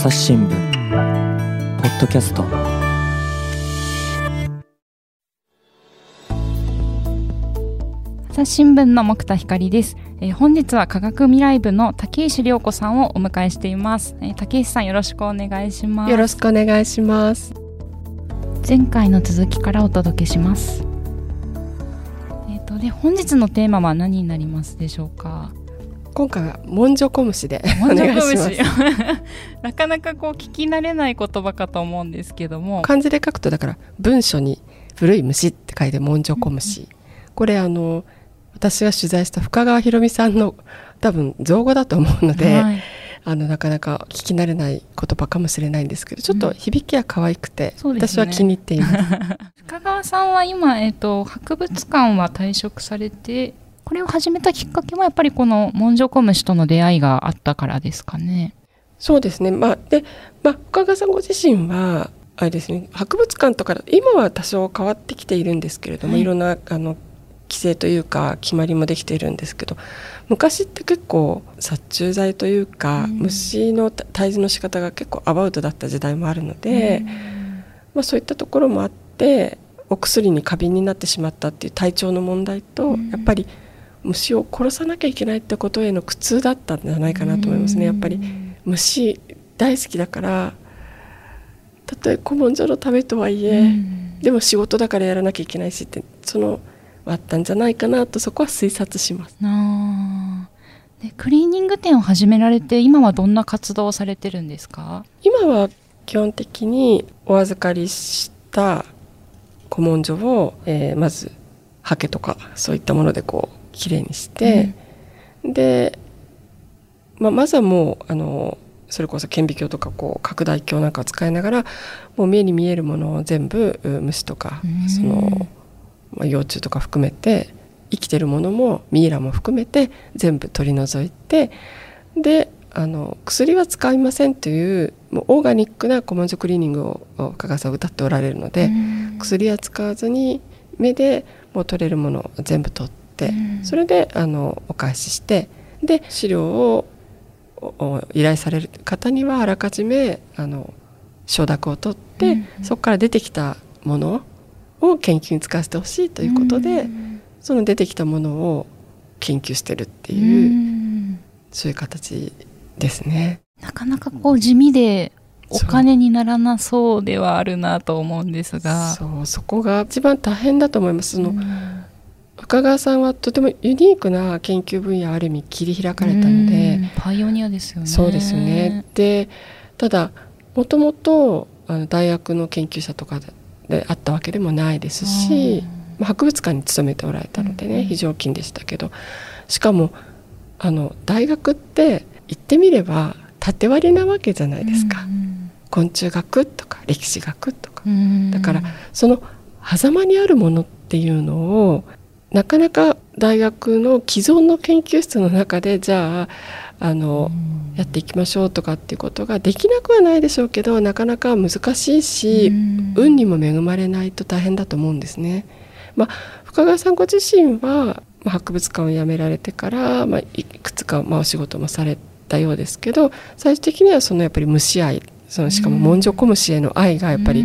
朝日新聞ポッドキャスト。朝日新聞の木田光です、えー、本日は科学未来部の竹石涼子さんをお迎えしています、えー、竹石さんよろしくお願いします。よろしくお願いします。前回の続きからお届けします。えっ、ー、とで本日のテーマは何になりますでしょうか？今回は文書小虫でお願いします。なかなかこう聞き慣れない言葉かと思うんですけども。漢字で書くとだから文書に古い虫って書いて文書小虫、うん、これあの私が取材した深川博美さんの多分造語だと思うので、はい、あのなかなか聞き慣れない言葉かもしれないんですけどちょっと響きは可愛くて、うん、私は気に入っています。深川さんは今、えーと博物館は退職されてこれを始めたきっかけはやっぱりこのモンジョコムシとの出会いがあったからですかね。そうですね。まあ、で、まあ、深川さんご自身は、あれですね、博物館とか、今は多少変わってきているんですけれども、はい、いろんな、あの、規制というか決まりもできているんですけど昔って結構殺虫剤というか、うん、虫の退治の仕方が結構アバウトだった時代もあるので、うん、まあ、そういったところもあってお薬に過敏になってしまったっていう体調の問題と、うん、やっぱり虫を殺さなきゃいけないってことへの苦痛だったんじゃないかなと思いますねやっぱり。虫大好きだから。たとえ古文書のためとはいえでも仕事だからやらなきゃいけないしってそのあったんじゃないかなとそこは推察します。でクリーニング店を始められて今はどんな活動をされてるんですか？今は基本的にお預かりした古文書を、えー、まずハケとかそういったものでこうきれいにして、うん、で、まあ、まずはもうあのそれこそ顕微鏡とかこう拡大鏡なんかを使いながらもう目に見えるものを全部虫とか、その、まあ、幼虫とか含めて生きてるものもミイラも含めて全部取り除いてであの薬は使いませんというもうオーガニックな古文書クリーニングを加賀さん歌っておられるので薬は使わずに目でもう取れるものを全部取っそれであのお返ししてで資料を依頼される方にはあらかじめあの承諾を取って、うんそこから出てきたものを研究に使わせてほしいということで、うん、その出てきたものを研究してるっていう、うん、そういう形ですね。なかなかこう地味でお金にならなそうではあるなと思うんですが。そうそこが一番大変だと思います。その、深川さんはとてもユニークな研究分野ある意味切り開かれたのでパイオニアですよね。そうですよね。でただもともと大学の研究者とかであったわけでもないですし、まあ、博物館に勤めておられたのでね、非常勤でしたけどしかもあの大学って言ってみれば縦割りなわけじゃないですか、昆虫学とか歴史学とか、だからその狭間にあるものっていうのをなかなか大学の既存の研究室の中でじゃああの、うん、やっていきましょうとかっていうことができなくはないでしょうけどなかなか難しいし、うん、運にも恵まれないと大変だと思うんですね。まあ、深川さんご自身は、まあ、博物館を辞められてから、まあ、いくつか、まあ、お仕事もされたようですけど最終的にはそのやっぱり虫愛そのしかも文書小虫への愛がやっぱり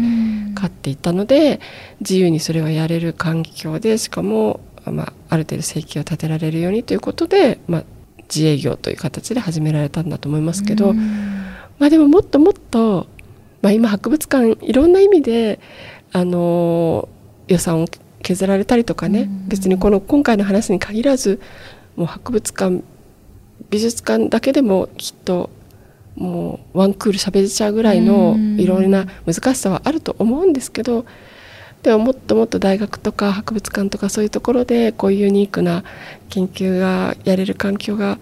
勝っていたので自由にそれをやれる環境でしかもまあ、ある程度生計を立てられるようにということで、まあ、自営業という形で始められたんだと思いますけど、まあ、でももっともっと、まあ、今博物館いろんな意味で、あの予算を削られたりとかね、別にこの今回の話に限らずもう博物館美術館だけでもきっともうワンクール喋れちゃうぐらいのいろいろな難しさはあると思うんですけどでももっともっと大学とか博物館とかそういうところでこういうユニークな研究がやれる環境が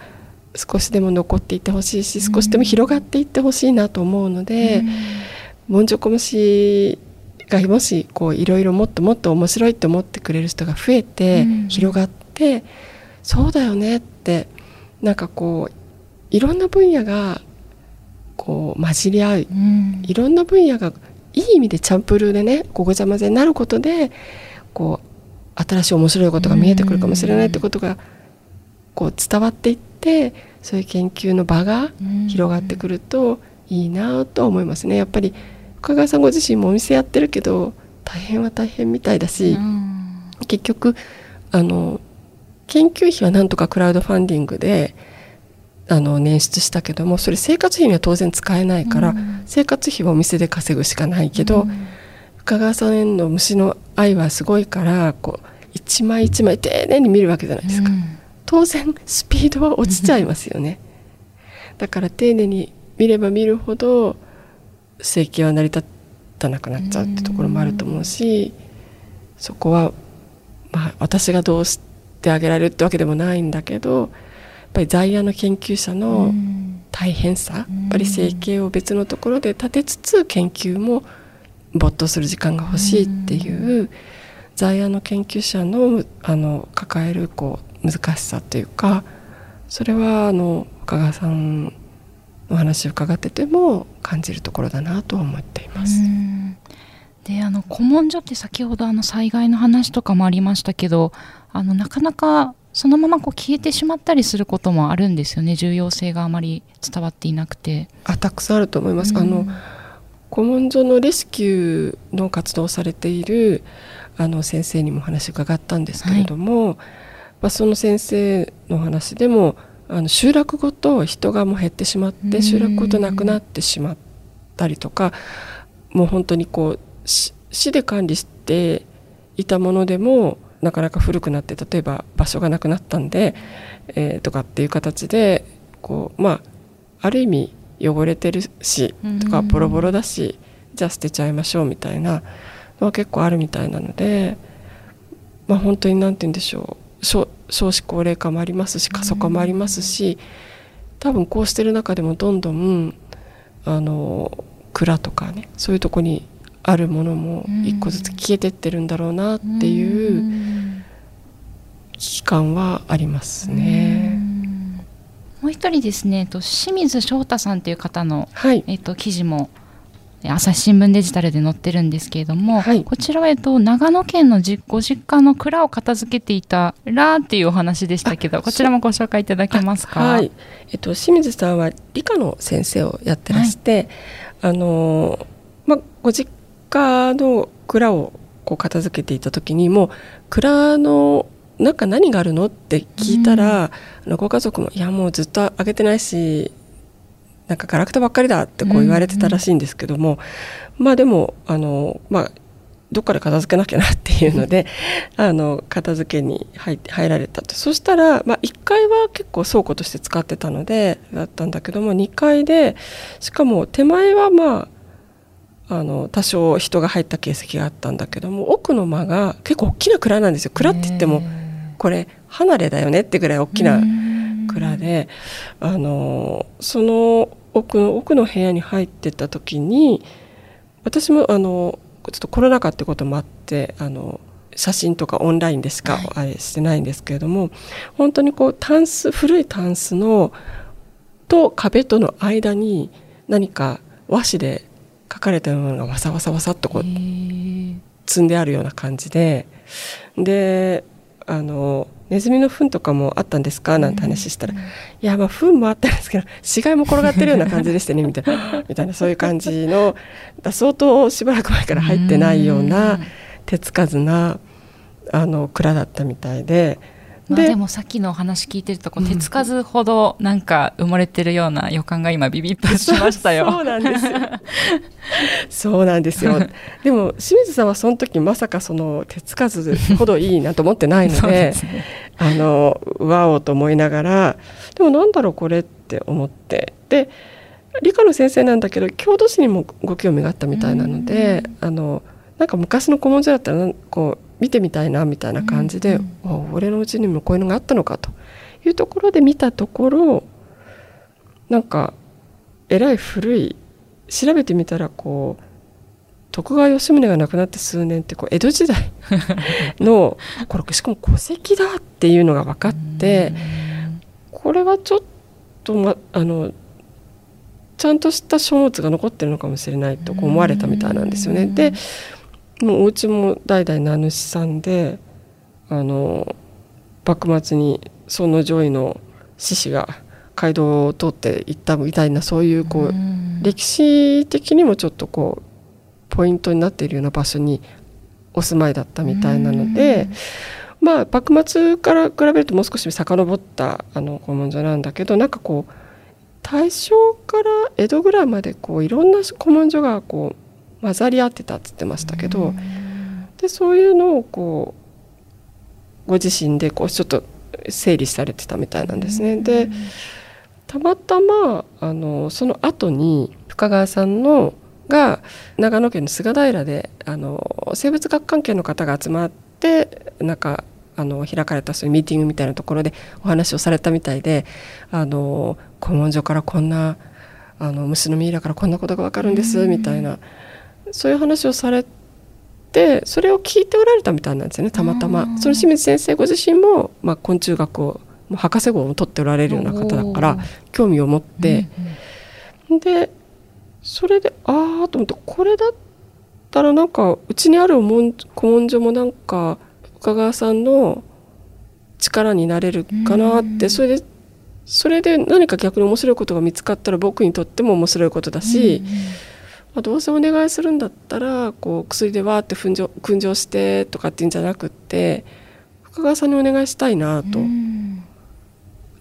少しでも残っていってほしいし少しでも広がっていってほしいなと思うので、文書小虫がもしこういろいろもっともっと面白いと思ってくれる人が増えて、広がってそうだよねってなんかこういろんな分野がこう混じり合う、いろんな分野がいい意味でチャンプルーでねごごちゃ混ぜになることでこう新しい面白いことが見えてくるかもしれないってことがこう伝わっていってそういう研究の場が広がってくるといいなとは思いますね。やっぱり深川さんご自身もお店やってるけど大変は大変みたいだし、結局あの研究費はなんとかクラウドファンディングであの捻出したけどもそれ生活費には当然使えないから、うん、生活費はお店で稼ぐしかないけど、うん、深川さんへの虫の愛はすごいからこう一枚一枚丁寧に見るわけじゃないですか、うん、当然スピードは落ちちゃいますよね、だから丁寧に見れば見るほど整形は成り立たなくなっちゃうってところもあると思うし、そこはまあ私がどうしてあげられるってわけでもないんだけどぱり在野の研究者の大変さ、やっぱり整形を別のところで立てつつ研究も没頭する時間が欲しいっていう在野の研究者のあの抱えるこう難しさというかそれはあの深川さんの話を伺ってても感じるところだなと思っています。であの古文書って先ほどあの災害の話とかもありましたけどあのなかなかそのままこう消えてしまったりすることもあるんですよね重要性があまり伝わっていなくて。あたくさんあると思います。うん、あの古文書のレスキューの活動をされているあの先生にも話を伺ったんですけれども、はい、まあ、その先生の話でもあの集落ごと人がもう減ってしまって集落ごとなくなってしまったりとかもう本当にこう市で管理していたものでもなかなか古くなって例えば場所がなくなったんで、えー、とかっていう形でこうまあある意味汚れてるしとかボロボロだしじゃあ捨てちゃいましょうみたいなのは結構あるみたいなのでまあ本当に何て言うんでしょう。少子高齢化もありますし過疎化もありますし多分こうしてる中でもどんどんあの蔵とかねそういうとこにあるものも一個ずつ消えてってるんだろうなっていう危機感はありますね。もう一人ですね、と清水翔太さんという方の、はい、えっと記事も朝日新聞デジタルで載ってるんですけれども、はい、こちらは、えっと、長野県のご実家の蔵を片付けていたらっていうお話でしたけどこちらもご紹介いただけますか？はい、えっと、清水さんは理科の先生をやってらして、はい、あのまあ、ご実家の蔵をこう片付けていた時にもう蔵の中何があるの？って聞いたら、うん、ご家族も「いやもうずっとあげてないしなんかガラクタばっかりだってこう言われてたらしいんですけども、うんうん、まあでもあのまあどっかで片付けなきゃなっていうので あの片付けに入入られたと。そしたら、まあ、1階は結構倉庫として使ってたのでだったんだけども2階でしかも手前はまああの多少人が入った形跡があったんだけども奥の間が結構大きな蔵なんですよ。蔵って言ってもこれ離れだよねってぐらい大きな蔵であのその奥の奥の部屋に入ってた時に私もあのちょっとコロナ禍ってこともあってあの写真とかオンラインでしかあれしてないんですけれども、はい、本当にこうタンス古いタンスのと壁との間に何か和紙で書かれたものがわさわさわさっとこう積んであるような感じでであのネズミの糞とかもあったんですか？なんて話したら、いやまあ糞もあったんですけど死骸も転がってるような感じでしたね みたいなみたいなそういう感じの相当しばらく前から入ってないような手つかずなあの蔵だったみたいで。まあ、でもさっきのお話聞いてるとこう手つかずほどなんか埋もれてるような予感が今ビビッと しましたよ。そうなんですよ。そうなんですよ。でも清水さんはその時まさかその手つかずほどいいなと思ってないので、ね、あのわおと思いながらでもなんだろうこれって思ってで理科の先生なんだけど郷土史にもご興味があったみたいなので、あのなんか昔の古文書だったらこう見てみたいなみたいな感じで、うんうん、俺のうちにもこういうのがあったのかというところで見たところなんかえらい古い調べてみたらこう徳川吉宗が亡くなって数年ってこう江戸時代 のこれしかも戸籍だっていうのが分かってこれはちょっと、ま、あのちゃんとした書物が残ってるのかもしれないと思われたみたいなんですよね。でもうお家も代々名主さんであの幕末に尊の上位の志士が街道を通って行ったみたいなそういうこう歴史的にもちょっとこうポイントになっているような場所にお住まいだったみたいなので、まあ幕末から比べるともう少し遡ったあの古文書なんだけどなんかこう大正から江戸ぐらいまでこういろんな古文書がこう混ざり合ってたっつってましたけどでそういうのをこうご自身でこうちょっと整理されてたみたいなんですね。でたまたまあのその後に深川さんのが長野県の菅平であの生物学関係の方が集まってなんかあの開かれたそういうミーティングみたいなところでお話をされたみたいであの古文書からこんなあの虫のミイラからこんなことが分かるんですみたいなそういう話をされてそれを聞いておられたみたいなんですよねたまたま。その清水先生ご自身も、まあ、昆虫学を博士号を取っておられるような方だから興味を持って、でそれでああと思ってこれだったらなんかうちにある古文書もなんか深川さんの力になれるかなってそれでそれで何か逆に面白いことが見つかったら僕にとっても面白いことだし、まあ、どうせお願いするんだったらこう薬でわーって訓上してとかっていうんじゃなくって深川さんにお願いしたいなと。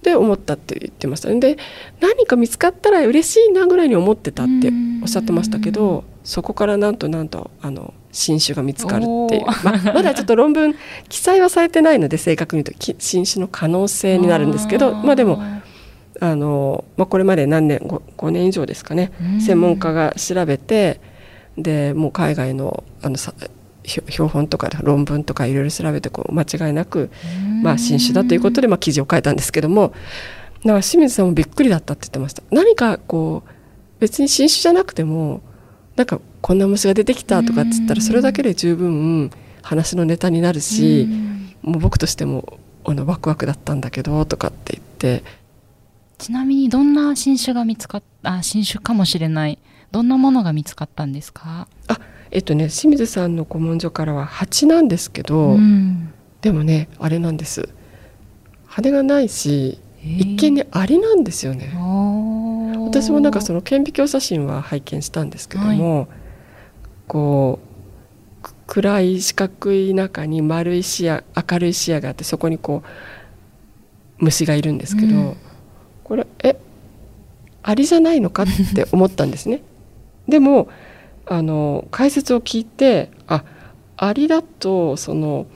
で思ったって言ってましたで何か見つかったら嬉しいなぐらいに思ってたっておっしゃってましたけどそこからなんとなんとあの新種が見つかるっていう、ままだちょっと論文記載はされてないので正確に言うと新種の可能性になるんですけどまあでもあの、まあ、これまで何年 5, 5年以上ですかね専門家が調べてでもう海外のあの標本とか論文とかいろいろ調べてこう間違いなく、まあ、新種だということで、まあ、記事を書いたんですけどもだから清水さんもびっくりだったって言ってました。何かこう別に新種じゃなくてもなんかこんな虫が出てきたとかっつったらそれだけで十分話のネタになるしもう僕としてもあのワクワクだったんだけどとかって言ってちなみにどんな新種が見つかった新種かもしれない。どんなものが見つかったんですか？あえっとね清水さんの古文書からは蜂なんですけど、でもねあれなんです。羽がないし一見ねアリなんですよね。私もなんかその顕微鏡写真は拝見したんですけども、はい、こう暗い四角い中に丸い視野明るい視野があってそこにこう虫がいるんですけど、うん、これえアリじゃないのかって思ったんですね。でもあの解説を聞いてあアリだとその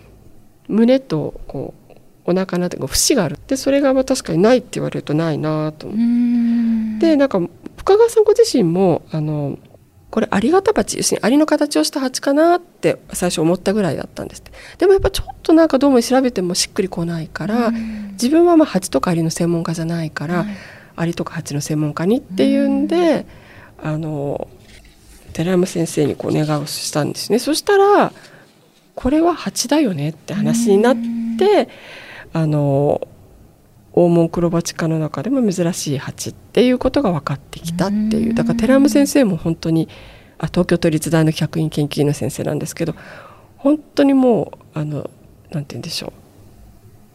胸とこうお腹のこう節がある。でそれが確かにないって言われるとないなと思ってでなんか深川さんご自身もあのこれアリ型鉢要するにアリの形をした鉢かなって最初思ったぐらいだったんですでもやっぱちょっとなんかどうも調べてもしっくりこないから自分はまあ鉢とかアリの専門家じゃないから、アリとか鉢の専門家にっていうんであの寺山先生にこう願をしたんですね。そしたらこれは蜂だよねって話になってあの黄門黒バチ科の中でも珍しい蜂っていうことが分かってきたっていう。だから寺山先生も本当にあ東京都立大の客員研究員の先生なんですけど本当にもうあのなんて言うんでしょう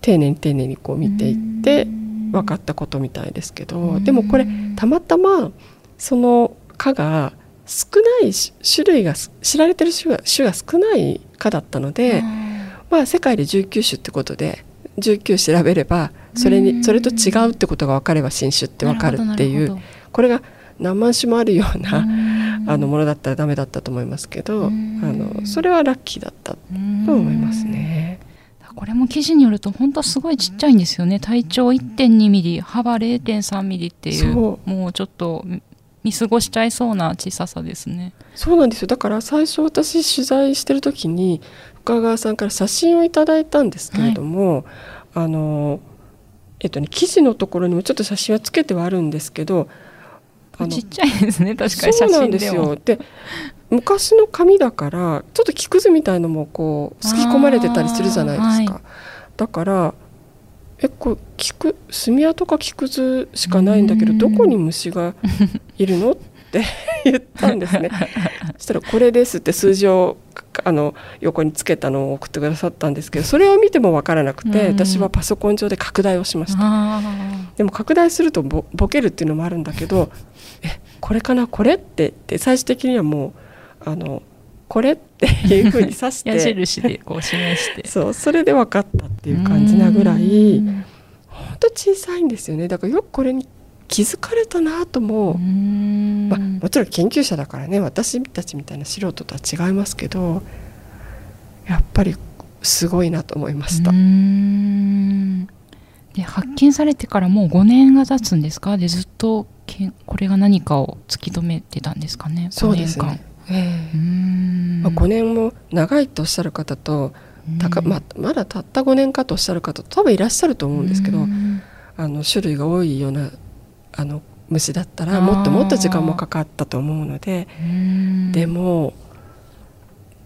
丁寧に丁寧にこう見ていって分かったことみたいですけどでもこれたまたまその科が少ない種類が知られてる種が種が少ない科だったのでまあ世界で19種ってことで19調べればそれにそれと違うってことが分かれば新種って分かるっていうこれが何万種もあるようなあのものだったらダメだったと思いますけどあのそれはラッキーだったと思いますね。これも記事によると本当すごいちっちゃいんですよね。体長1.2ミリ幅0.3ミリっていう。もうちょっと見過ごしちゃいそうな小ささですね。そうなんですよ。だから最初私取材してる時に深川さんから写真をいただいたんですけれども、はい、あのえっとね記事のところにもちょっと写真はつけてはあるんですけどちっちゃいですね確かに写真でそうなんですよ。で昔の紙だからちょっと木くずみたいのもこうすき込まれてたりするじゃないですか、はい、だからえこれ木く炭跡か木くずしかないんだけどどこに虫がいるの？って言ったんですね。そしたら「これです」って数字をあの横につけたのを送ってくださったんですけどそれを見ても分からなくて私はパソコン上で拡大をしました。でも拡大するとボボケるっていうのもあるんだけど えこれかなこれってって最終的にはもうあのこれっていうふうに指して矢印でこう示して。そうそれで分かったっていう感じなぐらい本当小さいんですよね。だからよくこれに気づかれたなともまあ、もちろん研究者だからね私たちみたいな素人とは違いますけどやっぱりすごいなと思いました。で発見されてからもう5年が経つんですか？でずっとけこれが何かを突き止めてたんですかね？そうですね、えー、まあ、5年も長いとおっしゃる方とたか、ままだたった5年かとおっしゃる方多分いらっしゃると思うんですけどあの種類が多いようなあの虫だったらもっともっと時間もかかったと思うのででも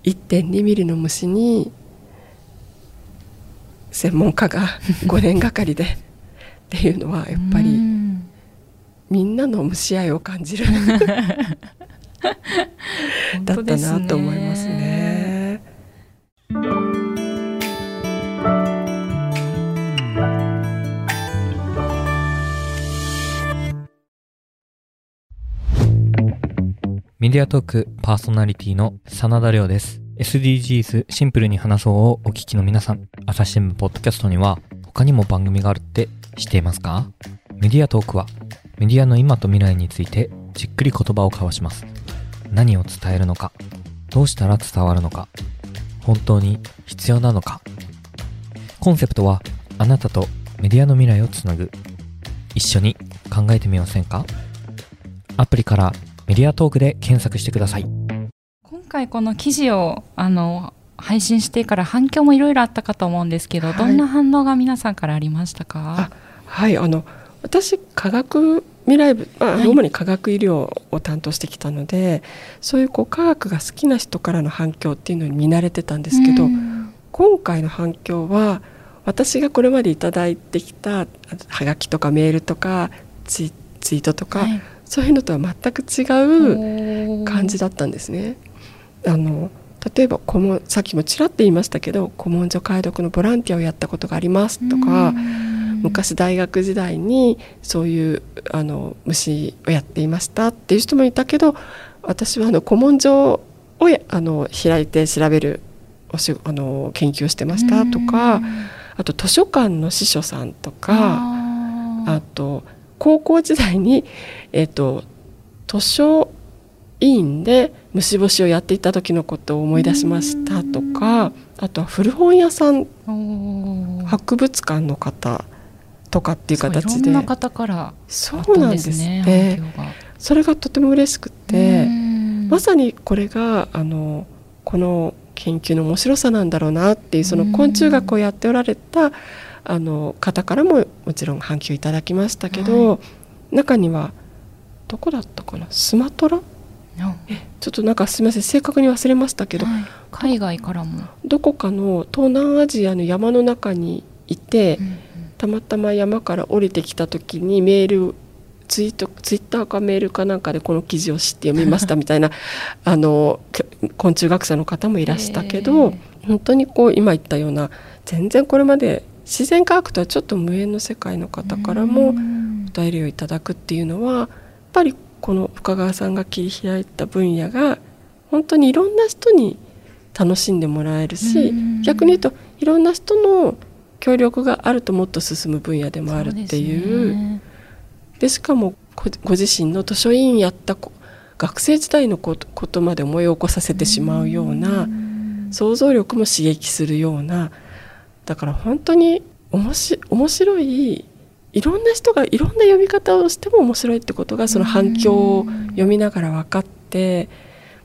1.2ミリの虫に専門家が 5年がかりでっていうのはやっぱりみんなの蒸し合いを感じる。だったなと思いますね。メディアトークパーソナリティの真田亮です。SDGs シンプルに話そうをお聞きの皆さん、朝日新聞ポッドキャストには他にも番組があるって知っていますか？メディアトークはメディアの今と未来についてじっくり言葉を交わします。何を伝えるのか、どうしたら伝わるのか、本当に必要なのか？コンセプトはあなたとメディアの未来をつなぐ。一緒に考えてみませんか？アプリからメディアトークで検索してください。回この記事をあの配信してから反響もいろいろあったかと思うんですけど、はい、どんな反応が皆さんからありましたか？はいあの私科学未来部、まあ、主に科学医療を担当してきたので、はい、そういうこう科学が好きな人からの反響っていうのに見慣れてたんですけど、今回の反響は私がこれまで頂いてきたはがきとかメールとかツイツイートとか、はい、そういうのとは全く違う感じだったんですね。あの例えば古文さっきもちらっと言いましたけど古文書解読のボランティアをやったことがありますとか昔大学時代にそういうあの虫をやっていましたっていう人もいたけど私はあの古文書をあの開いて調べるおしあの研究をしてましたとかあと図書館の司書さんとかあと高校時代に、えーと図書委員で虫干しをやっていた時のことを思い出しましたとかあとは古本屋さん博物館の方とかっていう形で。方からそうなんですね。それがとても嬉しくてまさにこれがあのこの研究の面白さなんだろうなっていうその昆虫学をやっておられたあの方からももちろん反響いただきましたけど、はい、中にはどこだったかな？スマトラ？ちょっとなんかすみません正確に忘れましたけど、はい、海外からも。どこかの東南アジアの山の中にいて、うんうん、たまたま山から降りてきた時にメールツイートツイッターかメールかなんかでこの記事を知って読みましたみたいな あの昆虫学者の方もいらしたけど本当にこう今言ったような全然これまで自然科学とはちょっと無縁の世界の方からもお便りをいただくっていうのはやっぱりこの深川さんが切り開いた分野が本当にいろんな人に楽しんでもらえるし逆に言うといろんな人の協力があるともっと進む分野でもあるっていう。で、ね、しかもご自身の図書委員やった学生時代のことまで思い起こさせてしまうような想像力も刺激するようなだから本当に面白いいろんな人がいろんな読み方をしても面白いってことがその反響を読みながら分かって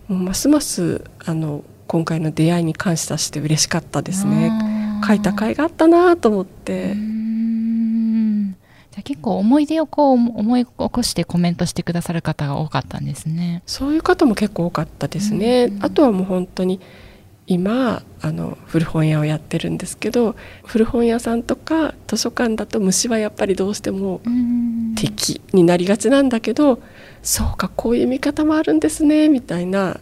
もうますますあの今回の出会いに感謝して嬉しかったですね書いた甲斐があったなと思って。じゃ結構思い出をこう思い起こしてコメントしてくださる方が多かったんですね。そういう方も結構多かったですね。あとはもう本当に今あの古本屋をやってるんですけど古本屋さんとか図書館だと虫はやっぱりどうしても敵になりがちなんだけどそうかこういう見方もあるんですねみたいな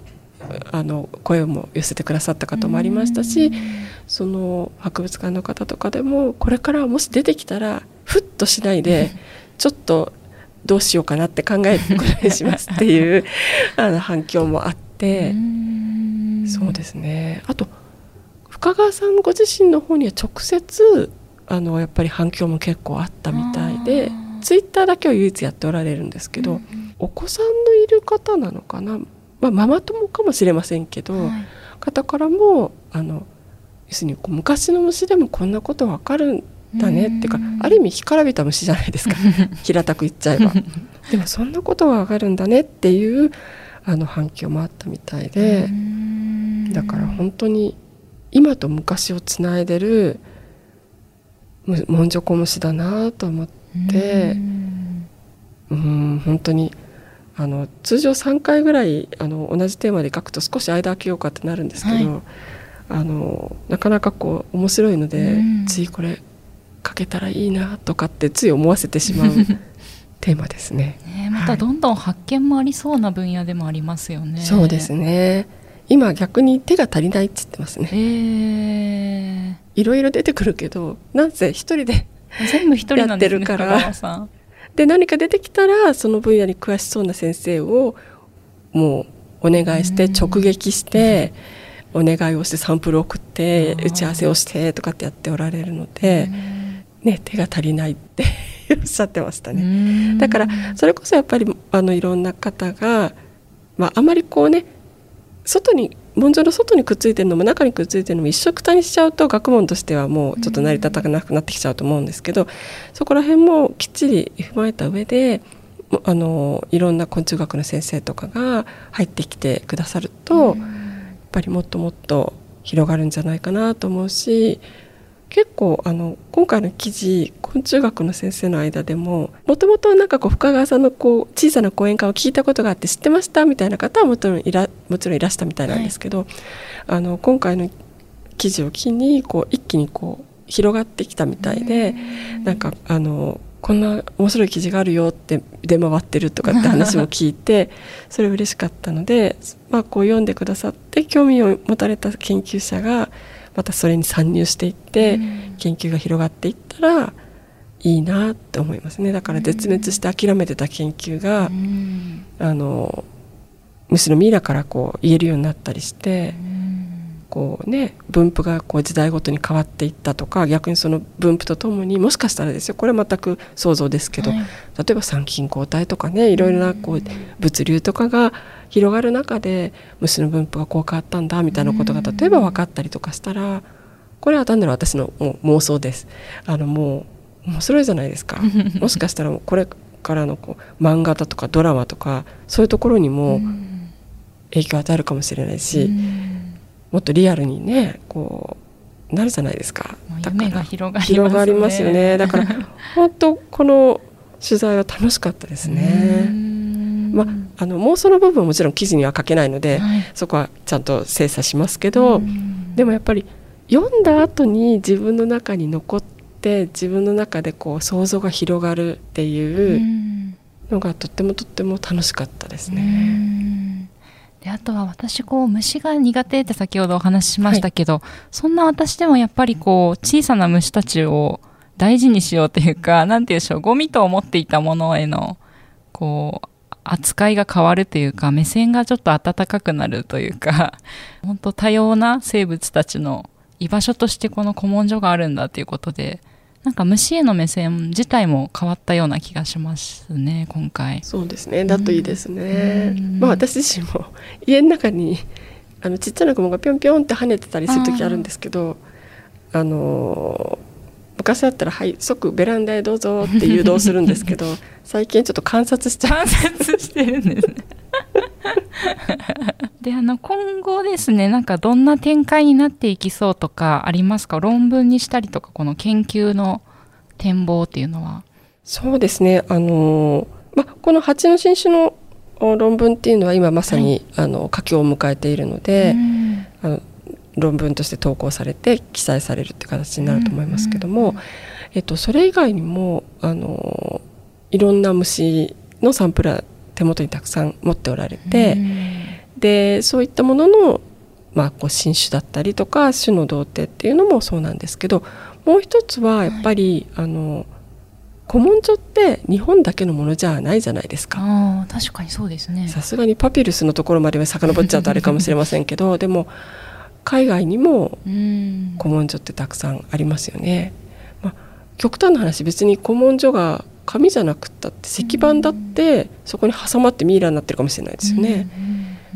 あの声も寄せてくださった方もありましたしその博物館の方とかでもこれからもし出てきたらふっとしないでちょっとどうしようかなって考えるくらいしますっていう あの反響もあってそうですね。あと深川さんご自身の方には直接あのやっぱり反響も結構あったみたいでツイッターだけを唯一やっておられるんですけど、うんうん、お子さんのいる方なのかな、まあ、ママ友かもしれませんけど、はい、方からもあの要するにこう昔の虫でもこんなことわかるんだねっていうかある意味干からびた虫じゃないですか。平たく言っちゃえば。でもそんなことがわかるんだねっていうあの反響もあったみたいでだから本当に今と昔をつないでるもんじょこ虫だなと思ってうん本当にあの通常3回ぐらいあの同じテーマで書くと少し間空けようかってなるんですけど、はい、あのなかなかこう面白いのでついこれ書けたらいいなとかってつい思わせてしまう テーマですね。ねまたどんどん発見もありそうな分野でもありますよね。そうですね今逆に手が足りないって言ってますね。いろいろ出てくるけどなんせ一人で全部一人やってるから。で何か出てきたらその分野に詳しそうな先生をもうお願いして直撃してお願いをしてサンプル送って打ち合わせをしてとかってやっておられるので、ね、手が足りないっておっしゃってましたね。だからそれこそやっぱりあのいろんな方が、まあ、あまりこうね外に文書の外にくっついてるのも中にくっついてるのも一緒くたにしちゃうと学問としてはもうちょっと成り立たなくなってきちゃうと思うんですけど、そこら辺もきっちり踏まえた上であのいろんな昆虫学の先生とかが入ってきてくださると、やっぱりもっともっと広がるんじゃないかなと思うし結構あの今回の記事昆虫学の先生の間でももともとなんかこう深川さんのこう小さな講演会を聞いたことがあって知ってましたみたいな方はもちろんいらもちろんいらしたみたいなんですけど、はい、あの今回の記事を機にこう一気にこう広がってきたみたいでなんかあのこんな面白い記事があるよって出回ってるとかって話も聞いてそれ嬉しかったので、まあ、こう読んでくださって興味を持たれた研究者がまたそれに参入していって、研究が広がっていったらいいなって思いますね。だから絶滅して諦めてた研究が、あのむしろミイラからこう言えるようになったりして、こうね分布がこう時代ごとに変わっていったとか逆にその分布とともにもしかしたらですよこれは全く想像ですけど、はい、例えば参勤交代とかねいろいろなこう物流とかが広がる中で虫の分布がこう変わったんだみたいなことが例えば分かったりとかしたらこれは単なる私の妄想です。あのもう面白いじゃないですか。もしかしたらこれからのこう漫画だとかドラマとかそういうところにも影響を与えるかもしれないし、もっとリアルにねこうなるじゃないですか。夢が広がります、ね、広がりますよね。だから 本当この取材は楽しかったですね。まあ、あの妄想の部分はもちろん記事には書けないので、はい、そこはちゃんと精査しますけど、でもやっぱり読んだ後に自分の中に残って自分の中でこう想像が広がるっていうのがとってもとっても楽しかったですね。であとは私こう虫が苦手って先ほどお話ししましたけど、はい、そんな私でもやっぱりこう小さな虫たちを大事にしようというか何て言うんでしょうゴミと思っていたものへのこう扱いが変わるというか、目線がちょっと温かくなるというか、本当多様な生物たちの居場所としてこの古文書があるんだということで、なんか虫への目線自体も変わったような気がしますね、今回。そうですね。だといいですね。うん、まあ私自身も 家の中にあのちっちゃな雲がぴょんぴょんって跳ねてたりする時あるんですけど、あの昔だったら「はい即ベランダへどうぞ」って誘導するんですけど 最近ちょっと観察しちゃう。観察してるんですね。であの今後ですねなんかどんな展開になっていきそうとかありますか？論文にしたりとかこの研究の展望っていうのは。そうですね。あの、ま、この蜂の新種の論文っていうのは今まさに、はい、あの佳境を迎えているので、あの論文として投稿されて記載されるって形になると思いますけども、えっと、それ以外にもあのいろんな虫のサンプルは手元にたくさん持っておられて、でそういったものの、まあ、こう新種だったりとか種の童貞っていうのもそうなんですけどもう一つはやっぱり、はい、あの古文書って日本だけのものじゃないじゃないですか。あ確かにそうですね。さすがにパピルスのところまでは遡っちゃうとあれかもしれませんけど でも海外にも古文書ってたくさんありますよね。まあ、極端な話別に古文書が紙じゃなくったって石板だってそこに挟まってミイラになってるかもしれないですよね。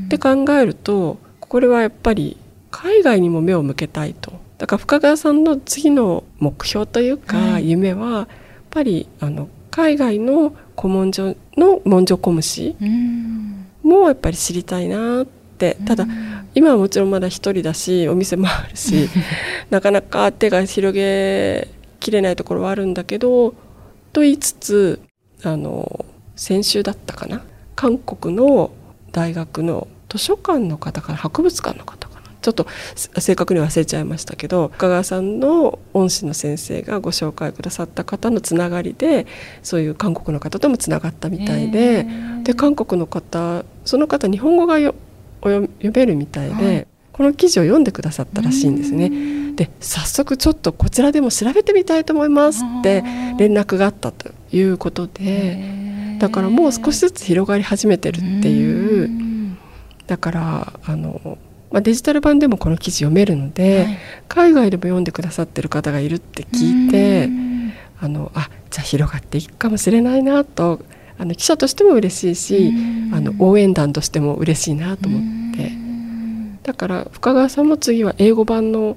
って考えるとこれはやっぱり海外にも目を向けたいと。だから深川さんの次の目標というか夢は、やっぱりあの海外の古文書の文書小虫もやっぱり知りたいなって。ただ今はもちろんまだ一人だしお店もあるし なかなか手が広げきれないところはあるんだけどと言いつつあの先週だったかな韓国の大学の図書館の方から博物館の方かなちょっと正確に忘れちゃいましたけど深川さんの恩師の先生がご紹介くださった方のつながりでそういう韓国の方ともつながったみたいでで韓国の方その方日本語がよ読めるみたいで、はい、この記事を読んでくださったらしいんですね。で早速ちょっとこちらでも調べてみたいと思いますって連絡があったということでだからもう少しずつ広がり始めてるっていう。だからあの、まあ、デジタル版でもこの記事読めるので、はい、海外でも読んでくださってる方がいるって聞いてあのあじゃあ広がっていくかもしれないなとあの記者としても嬉しいしあの応援団としても嬉しいなと思って。だから深川さんも次は英語版の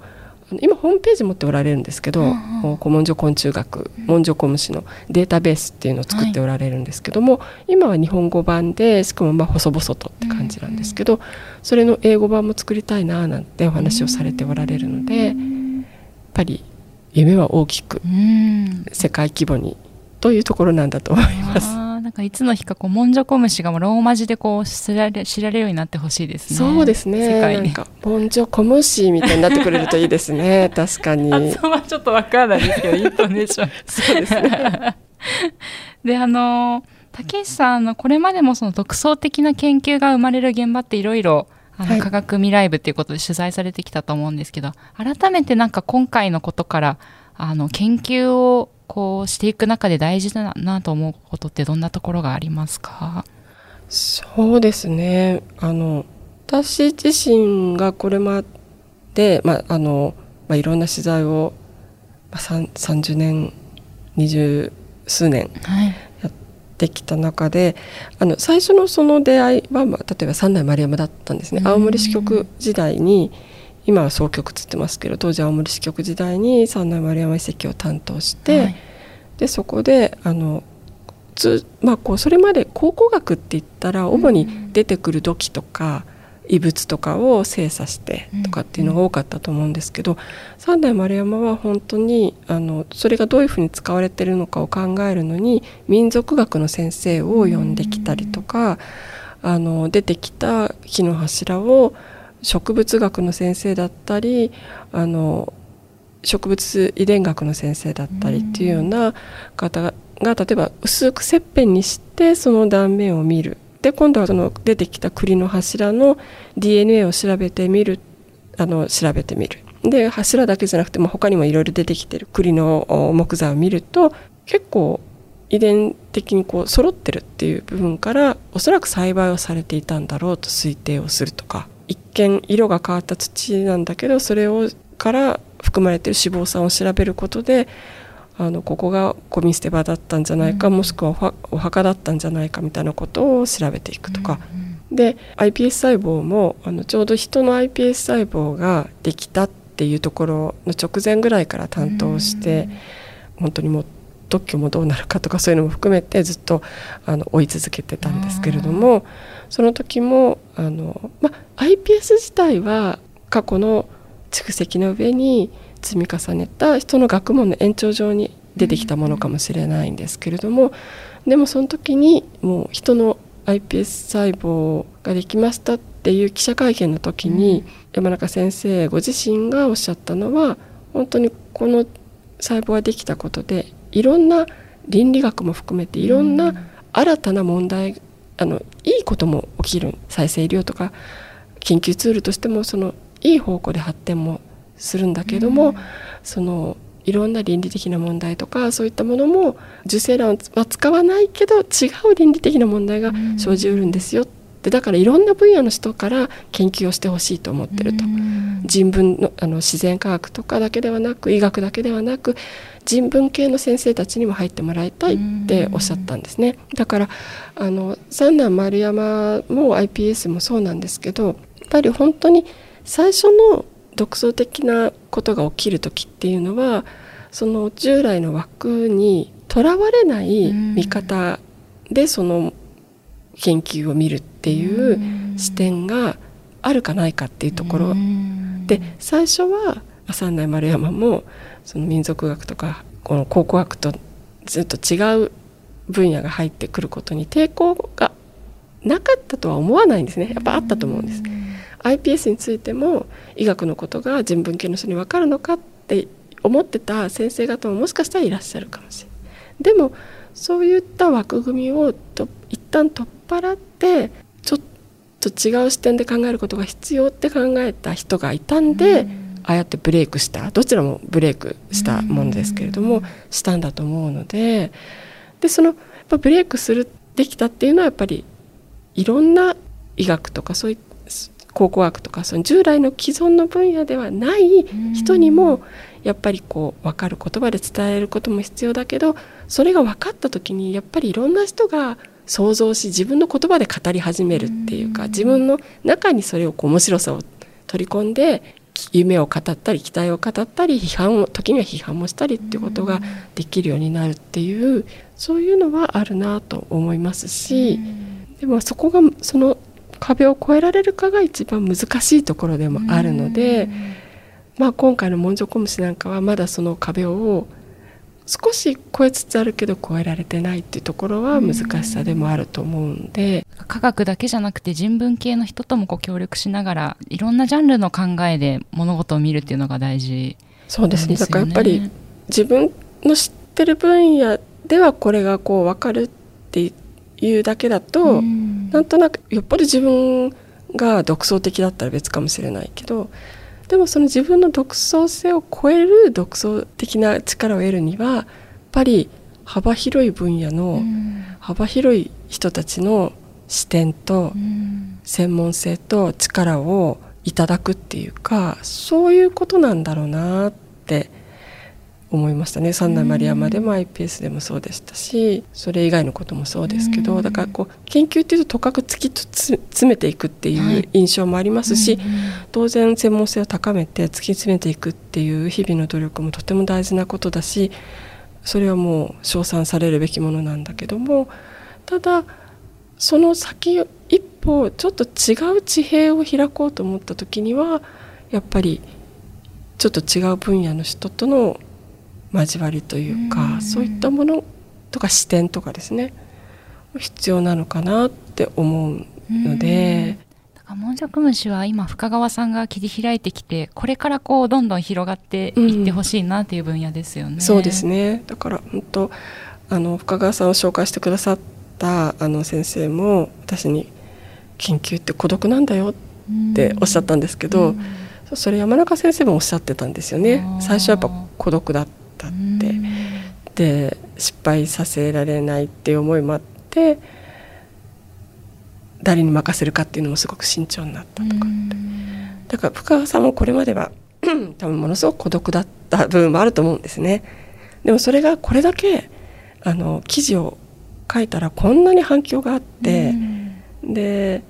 今ホームページ持っておられるんですけど、うんうん、古文書昆虫学文書小虫のデータベースっていうのを作っておられるんですけども、はい、今は日本語版でしかもまあ細々とって感じなんですけど、うんうん、それの英語版も作りたいななんてお話をされておられるので、やっぱり夢は大きく世界規模にというところなんだと思います。なんかいつの日かこうモンジョコムシがローマ字でこう知られ知られるようになってほしいですね。そうですね。世界になんかモンジョコムシみたいになってくれるといいですね。確かに。発音はちょっとわからないですけど、イントネーション。そうですね。であの竹内さんのこれまでもその独創的な研究が生まれる現場っていろいろあの、科学未来部っていうことで取材されてきたと思うんですけど改めてなんか今回のことからあの研究をこうしていく中で大事だなと思うことってどんなところがありますか？そうですね。あの私自身がこれまで、まああのまあ、いろんな取材を、まあ、30年二十数年やってきた中で、はい、あの最初のその出会いは、まあ、例えば三代丸山だったんですね。青森支局時代に今は総局つってますけど当時青森支局時代に三内丸山遺跡を担当して、はい、でそこであのつ、まあ、こうそれまで考古学って言ったら主に出てくる土器とか、遺物とかを精査してとかっていうのが多かったと思うんですけど、三代丸山は本当にあのそれがどういうふうに使われてるのかを考えるのに民族学の先生を呼んできたりとか、あの出てきた木の柱を植物学の先生だったりあの植物遺伝学の先生だったりっていうような方が例えば薄く切片にしてその断面を見る。で今度はその出てきた栗の柱の DNA を調べてみる。あの調べてみる。で柱だけじゃなくても他にもいろいろ出てきてる。栗の木材を見ると結構遺伝的にこう揃ってるっていう部分からおそらく栽培をされていたんだろうと推定をするとか。一見色が変わった土なんだけどそれをから含まれている脂肪酸を調べることであのここがゴミ捨て場だったんじゃないか、うん、もしくはお墓だったんじゃないかみたいなことを調べていくとか、うんうん、で iPS 細胞もあのちょうど人の iPS 細胞ができたっていうところの直前ぐらいから担当して、うん、本当にもう特許もどうなるかとかそういうのも含めてずっとあの追い続けてたんですけれどもその時もあの、ま、iPS 自体は過去の蓄積の上に積み重ねた人の学問の延長上に出てきたものかもしれないんですけれどもでもその時にもう人の iPS 細胞ができましたっていう記者会見の時に山中先生ご自身がおっしゃったのは本当にこの細胞ができたことでいろんな倫理学も含めていろんな新たな問題あのいいことも起きる再生医療とか研究ツールとしてもそのいい方向で発展もするんだけども、うん、そのいろんな倫理的な問題とかそういったものも受精卵は使わないけど違う倫理的な問題が生じうるんですよでだからいろんな分野の人から研究をしてほしいと思ってると。人文のあの自然科学とかだけではなく医学だけではなく人文系の先生たちにも入ってもらいたいっておっしゃったんですね。だからあの三男丸山も iPS もそうなんですけどやっぱり本当に最初の独創的なことが起きる時っていうのはその従来の枠にとらわれない見方でその研究を見るっていう視点があるかないかっていうところで最初は三内丸山もその民族学とかこの考古学とずっと違う分野が入ってくることに抵抗がなかったとは思わないんですねやっぱあったと思うんです。iPS についても医学のことが人文系の人に分かるのかって思ってた先生方ももしかしたらいらっしゃるかもしれない。でもそういった枠組みをと一旦取っ払ってと違う視点で考えることが必要って考えた人がいたんで、うん、ああやってブレイクした。どちらもブレイクしたものですけれども、うん、したんだと思うので。でそのやっぱブレイクするできたっていうのはやっぱりいろんな医学とかそういう考古学とかその従来の既存の分野ではない人にもやっぱりこう分かる言葉で伝えることも必要だけどそれが分かった時にやっぱりいろんな人が想像し自分の言葉で語り始めるっていうか自分の中にそれをこう面白さを取り込んで夢を語ったり期待を語ったり批判を時には批判もしたりっていうことができるようになるっていうそういうのはあるなと思いますしでもそこがその壁を越えられるかが一番難しいところでもあるので、まあ、今回の「文書小虫」なんかはまだその壁を少し超えつつあるけど超えられてないっていうところは難しさでもあると思うんで、うん、科学だけじゃなくて人文系の人ともこう協力しながらいろんなジャンルの考えで物事を見るっていうのが大事、ね、そうですね。だからやっぱり自分の知ってる分野ではこれがこう分かるっていうだけだと、うん、なんとなくよっぽど自分が独創的だったら別かもしれないけどでもその自分の独創性を超える独創的な力を得るにはやっぱり幅広い分野の幅広い人たちの視点と専門性と力をいただくっていうかそういうことなんだろうなって思いましたね。三内丸山でも iPS でもそうでしたしそれ以外のこともそうですけどだからこう研究っていうととかく突き詰めていくっていう印象もありますし、当然専門性を高めて突き詰めていくっていう日々の努力もとても大事なことだしそれはもう称賛されるべきものなんだけどもただその先一歩ちょっと違う地平を開こうと思った時にはやっぱりちょっと違う分野の人との交わりというかそういったものとか視点とかですね必要なのかなって思うので。モンジャクムシは今深川さんが切り開いてきてこれからこうどんどん広がっていってほしいなっていう分野ですよね。うん、そうですね。だから本当あの深川さんを紹介してくださったあの先生も私に「研究って孤独なんだよ」っておっしゃったんですけど、うん、それ山中先生もおっしゃってたんですよね。最初はやっぱ孤独だったってで失敗させられないっていう思いもあって誰に任せるかっていうのもすごく慎重になったとか。ってだから深川さんもこれまでは 多分ものすごく孤独だった部分もあると思うんですね。でもそれがこれだけあの記事を書いたらこんなに反響があってで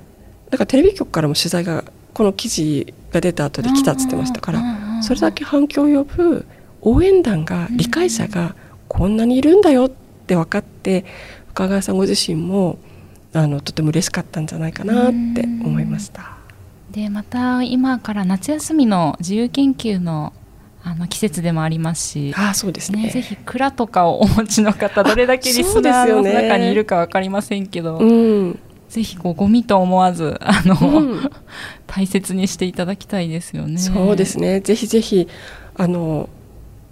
だからテレビ局からも取材がこの記事が出た後で来たっつってましたからそれだけ反響を呼ぶ応援団が理解者がこんなにいるんだよって分かって深川さんご自身もあのとても嬉しかったんじゃないかなって思いました。でまた今から夏休みの自由研究のあの季節でもありますしあそうですね、ね、ぜひ蔵とかをお持ちの方どれだけリスナーの中にいるか分かりませんけど、ねうん、ぜひこうゴミと思わずあの、うん、大切にしていただきたいですよね。そうですね。ぜひぜひあの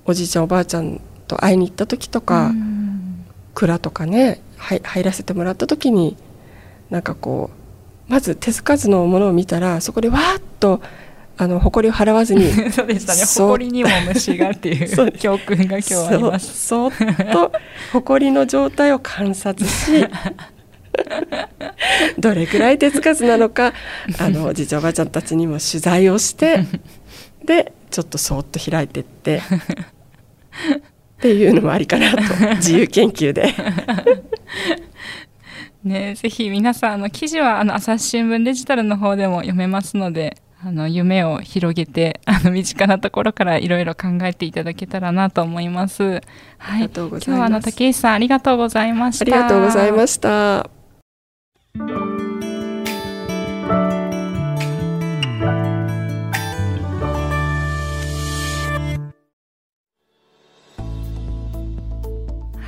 おじいちゃんおばあちゃんと会いに行った時とか、蔵とかね入らせてもらった時になんかこうまず手つかずのものを見たらそこでわーっとあの埃を払わずに そうでしたね。埃にも虫がっていう 教訓が今日あります。そっと埃の状態を観察し どれくらい手つかずなのかあのおじいちゃんおばあちゃんたちにも取材をしてでちょっとそっと開いてってっていうのもありかなと 自由研究で ね、ぜひ皆さんあの記事はあの朝日新聞デジタルの方でも読めますのであの夢を広げてあの身近なところからいろいろ考えていただけたらなと思います。はい、今日はあの竹石さんありがとうございました。ありがとうございました。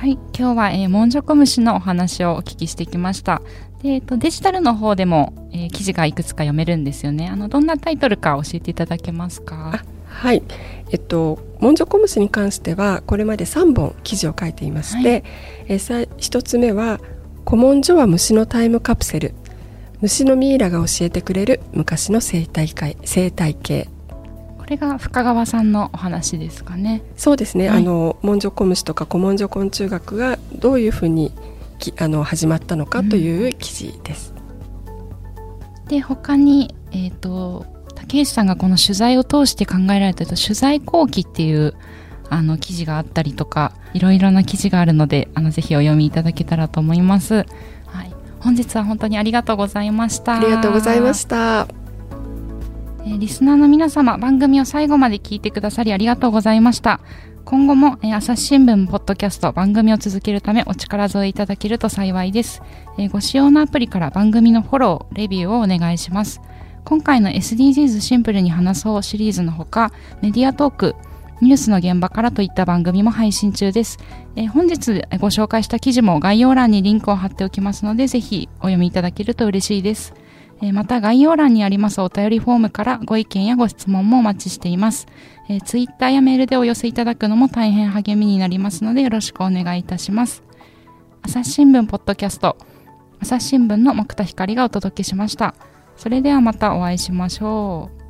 はい、今日は、えー、モンジョコムシのお話をお聞きしてきました。でえーと、デジタルの方でも、えー、記事がいくつか読めるんですよね。あのどんなタイトルか教えていただけますか？はい、えっとモンジョコムシに関してはこれまで3本記事を書いていまして、はい、えー、1つ目は古文書は虫のタイムカプセル虫のミイラが教えてくれる昔の生態界生態系これが深川さんのお話ですかね。そうですね。はい、あの文書小虫とか古文書昆虫学がどういうふうにあの始まったのかという記事です。うん、で他にえっ、ー、と竹内さんがこの取材を通して考えられた取材後期っていうあの記事があったりとかいろいろな記事があるのであのぜひお読みいただけたらと思います。はい、本日は本当にありがとうございました。ありがとうございました。えリスナーの皆様、番組を最後まで聞いてくださりありがとうございました。今後も、え朝日新聞ポッドキャスト番組を続けるためお力添えいただけると幸いです、えご使用のアプリから番組のフォロー、レビューをお願いします。今回の SDGs シンプルに話そうシリーズのほか、メディアトーク、ニュースの現場からといった番組も配信中です。え本日ご紹介した記事も概要欄にリンクを貼っておきますので、ぜひお読みいただけると嬉しいです。えまた概要欄にありますお便りフォームからご意見やご質問もお待ちしています。えー、ツイッターやメールでお寄せいただくのも大変励みになりますのでよろしくお願いいたします。朝日新聞ポッドキャスト朝日新聞の木田光がお届けしました。それではまたお会いしましょう。